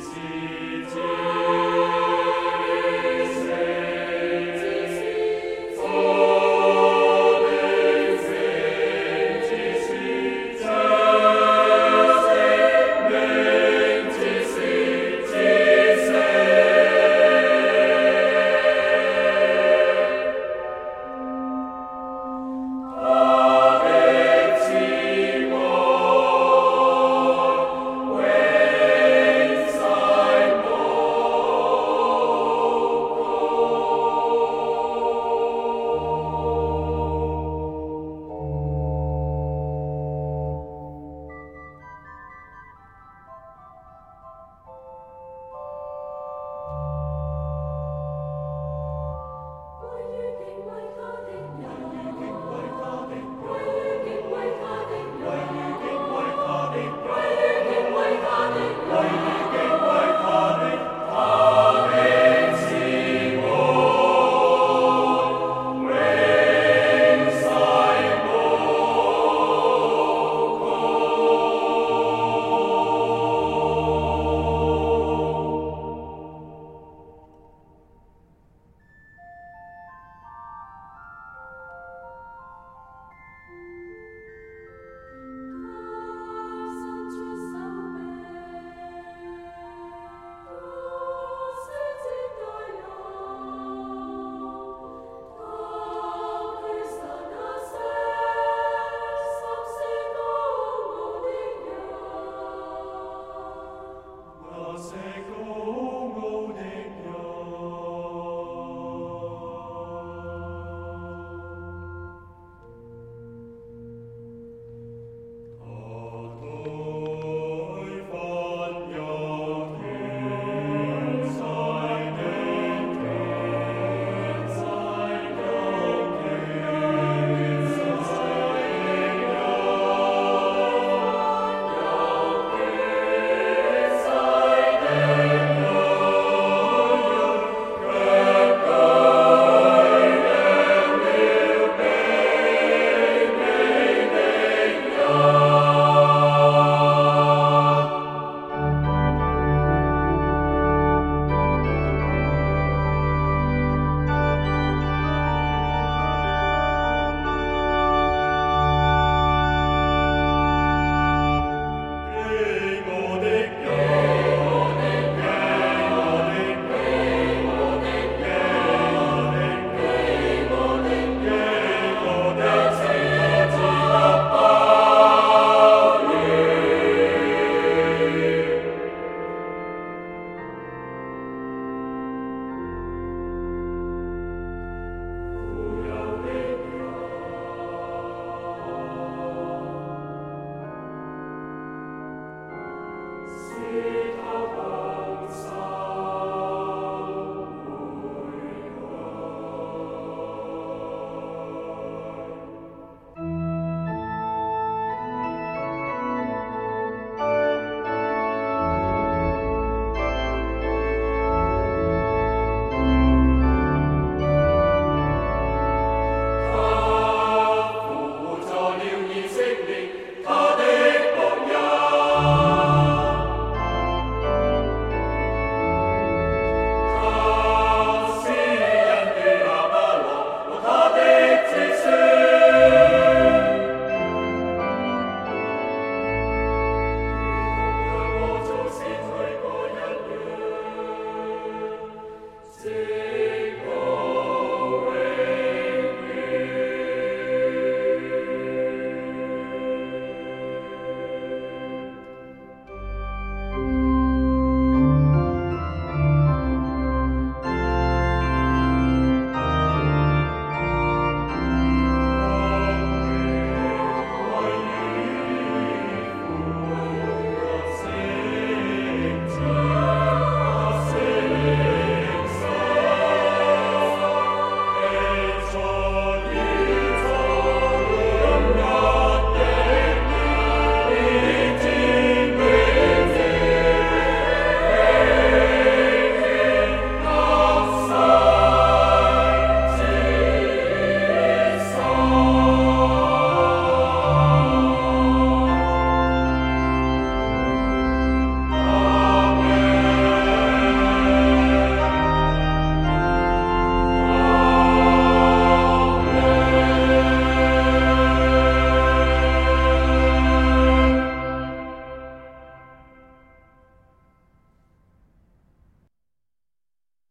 see. Lord.